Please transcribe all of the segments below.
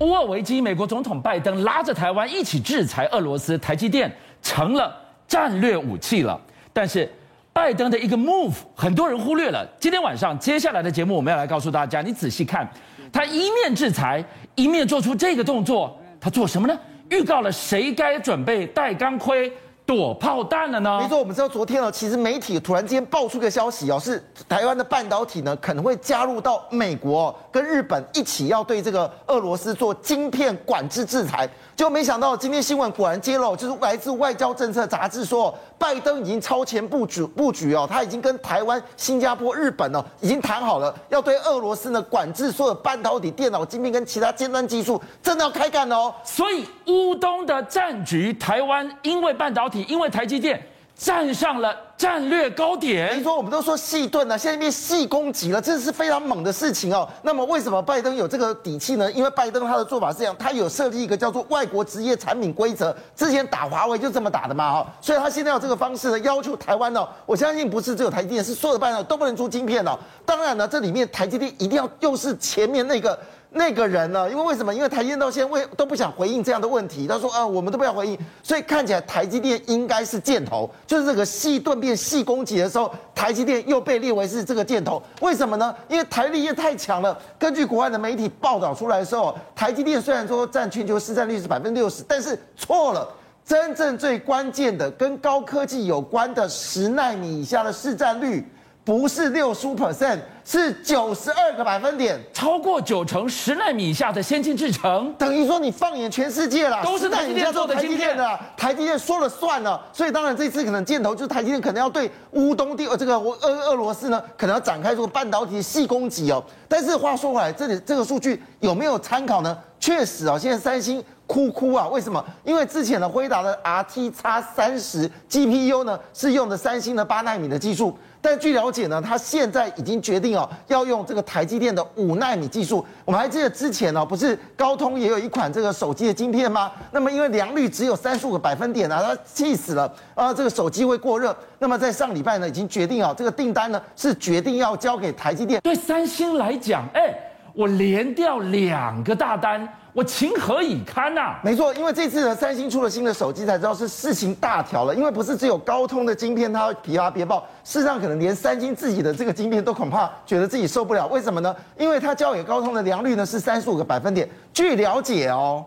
乌俄危机，美国总统拜登拉着台湾一起制裁俄罗斯，台积电成了战略武器了。但是，拜登的一个 move，很多人忽略了。今天晚上接下来的节目，我们要来告诉大家，你仔细看，他一面制裁，一面做出这个动作，他做什么呢？预告了谁该准备戴钢盔。躲炮弹了呢？没错，我们知道昨天哦，其实媒体突然间爆出个消息哦，是台湾的半导体呢可能会加入到美国跟日本一起要对这个俄罗斯做晶片管制制裁。就没想到今天新闻果然揭露，就是来自外交政策杂志说，拜登已经超前布局布局哦，他已经跟台湾、新加坡、日本哦已经谈好了，要对俄罗斯呢管制所有半导体、电脑晶片跟其他尖端技术，真的要开干哦。所以乌东的战局，台湾因为半导体，因为台积电。站上了战略高点。你说我们都说细盾呢，现在变细攻击了，这是非常猛的事情哦。那么为什么拜登有这个底气呢？因为拜登他的做法是这样，他有设立一个叫做外国职业产品规则，之前打华为就这么打的嘛哈。所以他现在有这个方式呢，要求台湾呢，我相信不是只有台积电，是所有的半导都不能出晶片哦。当然呢，这里面台积电一定要又是前面那个。那个人呢？因为为什么？因为台积电到现在为都不想回应这样的问题。他说：“啊，我们都不要回应。”所以看起来台积电应该是箭头，就是这个细盾变细攻击的时候，台积电又被列为是这个箭头。为什么呢？因为台积电太强了。根据国外的媒体报道出来的时候，台积电虽然说占全球市占率是百分之六十，但是错了。真正最关键的跟高科技有关的十纳米以下的市占率。不是六十五 percent，是九十二个百分点，超过九成十纳米以下的先进制程，等于说你放眼全世界了，都是台积电做的晶片的，台积电说了算了。所以当然这次可能箭头就是台积电可能要对乌东地呃这个俄俄罗斯呢，可能要展开这个半导体细攻击哦。但是话说回来，这里这个数据有没有参考呢？确实啊，现在三星哭哭啊，为什么？因为之前的辉达的 RT X 三十 GPU 呢，是用的三星的八纳米的技术。但据了解呢，他现在已经决定哦，要用这个台积电的五纳米技术。我们还记得之前哦，不是高通也有一款这个手机的晶片吗？那么因为良率只有三十五个百分点啊，他气死了啊，这个手机会过热。那么在上礼拜呢，已经决定哦，这个订单呢是决定要交给台积电。对三星来讲，哎，我连掉两个大单。我情何以堪呐、啊？没错，因为这次呢，三星出了新的手机，才知道是事情大条了。因为不是只有高通的晶片，它会疲乏别报，事实上可能连三星自己的这个晶片都恐怕觉得自己受不了。为什么呢？因为它交给高通的良率呢是三十五个百分点。据了解哦，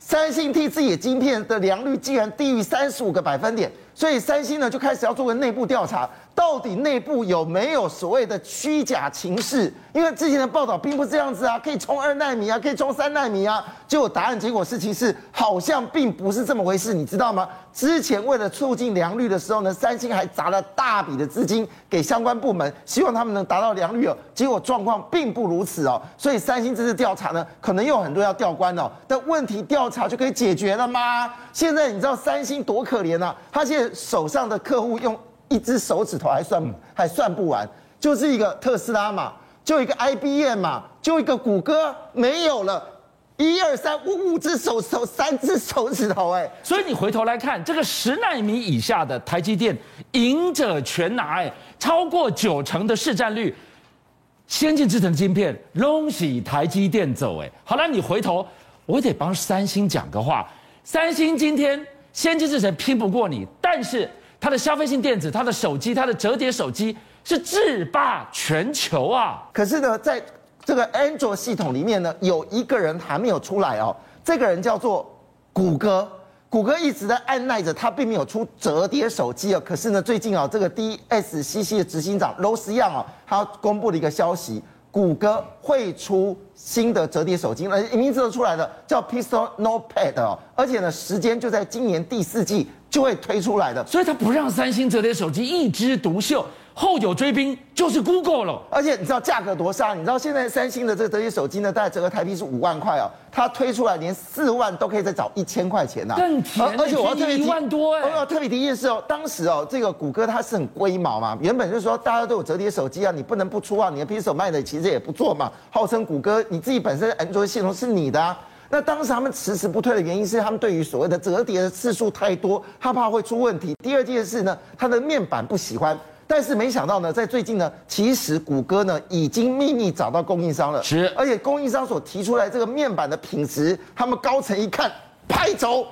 三星替自己的晶片的良率竟然低于三十五个百分点，所以三星呢就开始要做个内部调查。到底内部有没有所谓的虚假情势？因为之前的报道并不是这样子啊，可以冲二纳米啊，可以冲三纳米啊，结果答案结果事情是好像并不是这么回事，你知道吗？之前为了促进良率的时候呢，三星还砸了大笔的资金给相关部门，希望他们能达到良率哦。结果状况并不如此哦，所以三星这次调查呢，可能有很多要调关哦。但问题调查就可以解决了吗？现在你知道三星多可怜啊，他现在手上的客户用。一只手指头还算还算不完，就是一个特斯拉嘛，就一个 IBM 嘛，就一个谷歌没有了，一二三五五只手指头，三只手指头哎，所以你回头来看这个十纳米以下的台积电赢者全拿哎，超过九成的市占率，先进制程晶片拢喜台积电走哎，好了，你回头我得帮三星讲个话，三星今天先进制程拼不过你，但是。它的消费性电子，它的手机，它的折叠手机是制霸全球啊！可是呢，在这个安卓系统里面呢，有一个人还没有出来哦。这个人叫做谷歌，谷歌一直在按耐着，它并没有出折叠手机哦。可是呢，最近啊，这个 DSCC 的执行长 Rose Young 啊，他公布了一个消息，谷歌会出新的折叠手机，呃，名字都出来了，叫 Pixel Notepad 哦，而且呢，时间就在今年第四季。就会推出来的，所以它不让三星折叠手机一枝独秀，后有追兵就是 Google 了。而且你知道价格多杀？你知道现在三星的这个折叠手机呢，大概折合台币是五万块哦，它推出来连四万都可以再找一千块钱呐、啊。更甜，而且我要特别提一万多哎，我要特别提一件事哦，当时哦，这个谷歌它是很龟毛嘛，原本就是说大家都有折叠手机啊，你不能不出啊，你的 Pixel 卖的其实也不错嘛，号称谷歌你自己本身安卓系统是你的啊。那当时他们迟迟不退的原因是，他们对于所谓的折叠的次数太多，他怕会出问题。第二件事呢，它的面板不喜欢，但是没想到呢，在最近呢，其实谷歌呢已经秘密找到供应商了，是，而且供应商所提出来这个面板的品质，他们高层一看，拍走，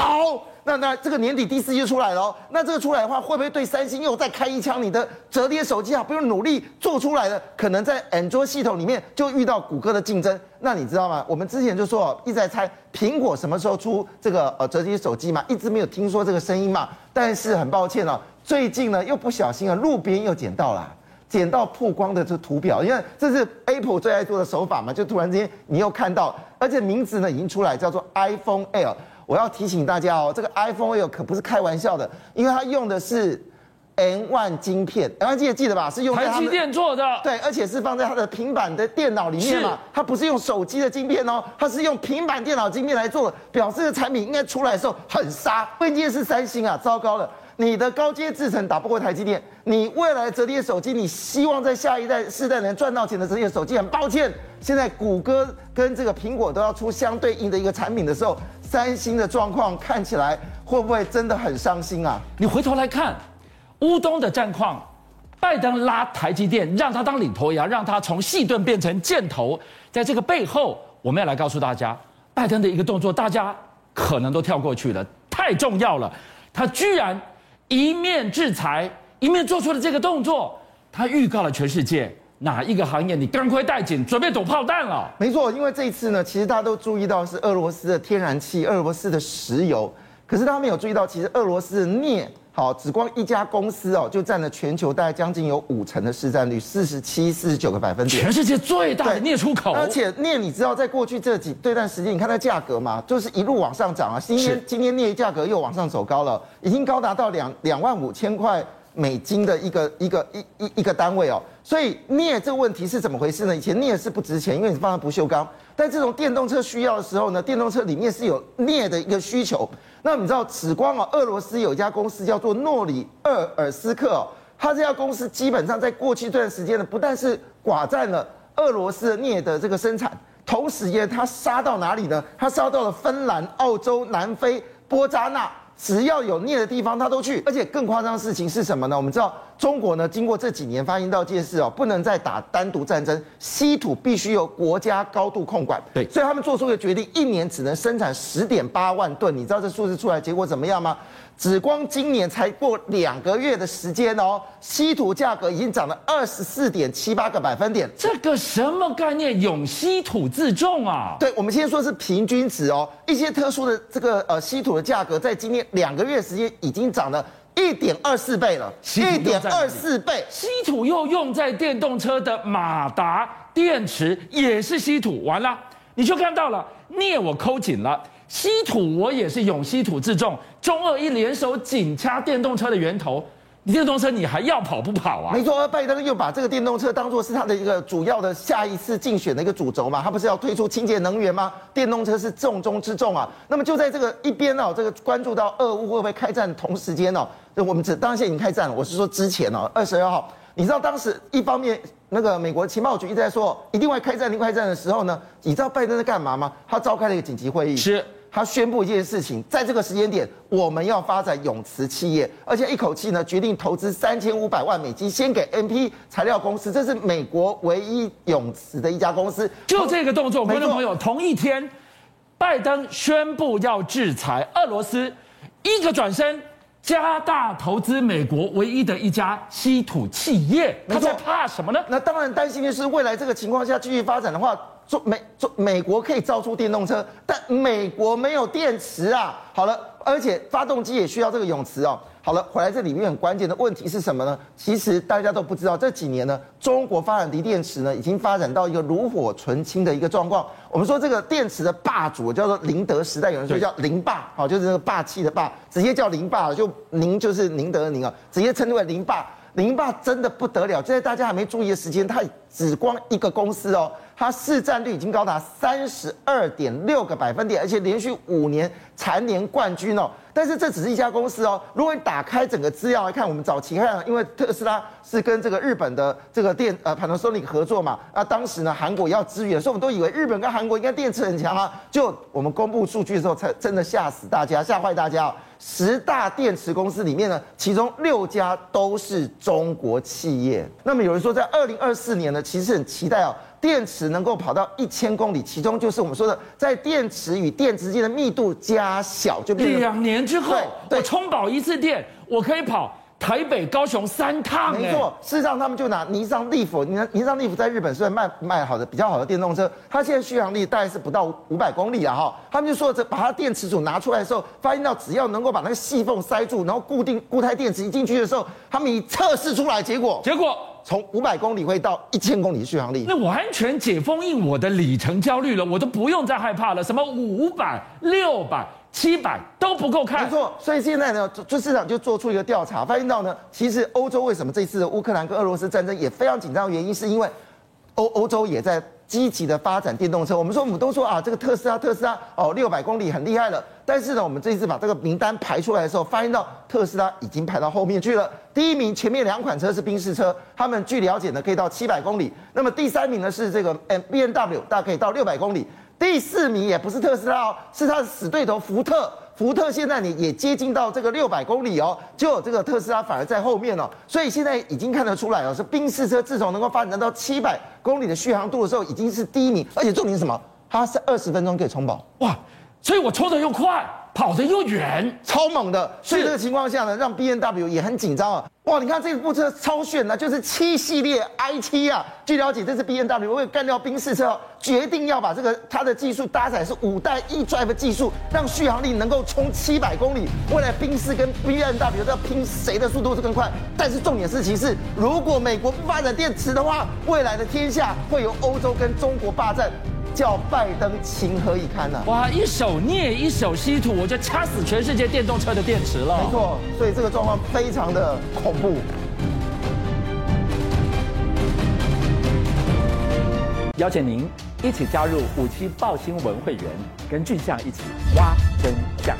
好。那那这个年底第四季出来了哦，那这个出来的话，会不会对三星又再开一枪？你的折叠手机啊，不用努力做出来的，可能在 Android 系统里面就遇到谷歌的竞争。那你知道吗？我们之前就说哦，一直在猜苹果什么时候出这个呃折叠手机嘛，一直没有听说这个声音嘛。但是很抱歉哦，最近呢又不小心啊，路边又捡到了，捡到曝光的这图表，因为这是 Apple 最爱做的手法嘛，就突然之间你又看到，而且名字呢已经出来，叫做 iPhone Air。我要提醒大家哦，这个 iPhone Air 可不是开玩笑的，因为它用的是 M1 晶片，M1 记得记得吧？是用台积电做的，对，而且是放在它的平板的电脑里面嘛，它不是用手机的晶片哦，它是用平板电脑晶片来做的，表示的产品应该出来的时候很杀。关键是三星啊，糟糕了。你的高阶制程打不过台积电，你未来折叠手机，你希望在下一代世代能赚到钱的折叠手机，很抱歉，现在谷歌跟这个苹果都要出相对应的一个产品的时候，三星的状况看起来会不会真的很伤心啊？你回头来看乌东的战况，拜登拉台积电，让他当领头羊，让他从细盾变成箭头，在这个背后，我们要来告诉大家，拜登的一个动作，大家可能都跳过去了，太重要了，他居然。一面制裁，一面做出了这个动作，他预告了全世界哪一个行业你赶快带紧，准备躲炮弹了。没错，因为这一次呢，其实大家都注意到是俄罗斯的天然气、俄罗斯的石油，可是大家没有注意到，其实俄罗斯的镍。好，只光一家公司哦，就占了全球大概将近有五成的市占率，四十七、四十九个百分点，全世界最大的镍出口。而且镍，你知道，在过去这几这段时间，你看它价格嘛，就是一路往上涨啊。今天今天镍价格又往上走高了，已经高达到两两万五千块美金的一个一个一一一个单位哦。所以镍这个问题是怎么回事呢？以前镍是不值钱，因为你放在不锈钢。但这种电动车需要的时候呢，电动车里面是有镍的一个需求。那你知道，此光啊，俄罗斯有一家公司叫做诺里厄尔斯克哦，它这家公司基本上在过去这段时间呢，不但是寡占了俄罗斯镍的这个生产，同时间它杀到哪里呢？它杀到了芬兰、澳洲、南非、波扎纳。只要有镍的地方，他都去。而且更夸张的事情是什么呢？我们知道中国呢，经过这几年发现到一件事哦，不能再打单独战争，稀土必须由国家高度控管。对，所以他们做出一个决定，一年只能生产十点八万吨。你知道这数字出来结果怎么样吗？只光今年才过两个月的时间哦，稀土价格已经涨了二十四点七八个百分点。这个什么概念？永稀土自重啊？对，我们先说是平均值哦。一些特殊的这个呃稀土的价格，在今年两个月时间已经涨了一点二四倍了，一点二四倍。稀土又用在电动车的马达电池，也是稀土。完了，你就看到了镍，我抠紧了。稀土我也是永稀土自重，中俄一联手紧掐电动车的源头，你电动车你还要跑不跑啊？没错，拜登又把这个电动车当做是他的一个主要的下一次竞选的一个主轴嘛，他不是要推出清洁能源吗？电动车是重中之重啊。那么就在这个一边哦，这个关注到俄乌会不会开战同时间哦，我们只当然现在已经开战了，我是说之前哦，二十二号，你知道当时一方面。那个美国情报局一直在说一定会开战，一定会开战的时候呢，你知道拜登在干嘛吗？他召开了一个紧急会议，是他宣布一件事情，在这个时间点，我们要发展永磁企业，而且一口气呢决定投资三千五百万美金，先给 MP 材料公司，这是美国唯一永磁的一家公司。就这个动作，观众朋友，同一天，拜登宣布要制裁俄罗斯，一个转身。加大投资美国唯一的一家稀土企业，他在怕什么呢？那当然担心的是未来这个情况下继续发展的话，做美做美国可以造出电动车，但美国没有电池啊。好了，而且发动机也需要这个永磁哦。好了，回来这里面很关键的问题是什么呢？其实大家都不知道，这几年呢，中国发展锂电池呢，已经发展到一个炉火纯青的一个状况。我们说这个电池的霸主叫做宁德时代，有人说叫宁霸，好，就是那个霸气的霸，直接叫宁霸，就宁就是宁德的宁啊，直接称之为宁霸。宁霸真的不得了，就在大家还没注意的时间，它只光一个公司哦。它市占率已经高达三十二点六个百分点，而且连续五年蝉联冠军哦。但是这只是一家公司哦。如果你打开整个资料来看，我们早期看，因为特斯拉是跟这个日本的这个电呃 Panasonic 合作嘛，啊，当时呢韩国要支援，所以我们都以为日本跟韩国应该电池很强啊。就我们公布数据的时候，才真的吓死大家，吓坏大家哦。十大电池公司里面呢，其中六家都是中国企业。那么有人说，在二零二四年呢，其实很期待哦，电池能够跑到一千公里，其中就是我们说的，在电池与电之间的密度加小，就变成两年之后，我充饱一次电，我可以跑。台北、高雄三趟，没错。事实上，他们就拿尼桑利弗，尼尼桑利弗在日本虽然卖卖好的比较好的电动车，它现在续航力大概是不到五百公里啊哈。他们就说，这把它电池组拿出来的时候，发现到只要能够把那个细缝塞住，然后固定固态电池一进去的时候，他们一测试出来，结果结果从五百公里会到一千公里续航力，那完全解封印我的里程焦虑了，我都不用再害怕了。什么五百、六百。七百都不够看，没错。所以现在呢，就市场就做出一个调查，发现到呢，其实欧洲为什么这次的乌克兰跟俄罗斯战争也非常紧张原因，是因为欧欧洲也在积极的发展电动车。我们说，我们都说啊，这个特斯拉，特斯拉哦，六百公里很厉害了。但是呢，我们这一次把这个名单排出来的时候，发现到特斯拉已经排到后面去了。第一名前面两款车是宾士车，他们据了解呢可以到七百公里。那么第三名呢是这个 M B N W，大概可以到六百公里。第四名也不是特斯拉哦，是他的死对头福特。福特现在你也接近到这个六百公里哦，就这个特斯拉反而在后面哦。所以现在已经看得出来哦，是宾士车自从能够发展到七百公里的续航度的时候，已经是第一名，而且重点是什么？它是二十分钟可以充饱哇！所以我充的又快。跑得又远，超猛的。所以这个情况下呢，让 B N W 也很紧张啊。哇，你看这部车超炫啊，就是七系列 i7 啊。据了解，这次 B N W 为了干掉宾士车，决定要把这个它的技术搭载是五代 eDrive 技术，让续航力能够冲七百公里。未来宾士跟 B N W 都要拼谁的速度是更快。但是重点是，其实如果美国不发展电池的话，未来的天下会由欧洲跟中国霸占。叫拜登情何以堪呢、啊？哇，一手镍，一手稀土，我就掐死全世界电动车的电池了。没错，所以这个状况非常的恐怖。邀请您一起加入五七报新闻会员，跟俊相一起挖真相。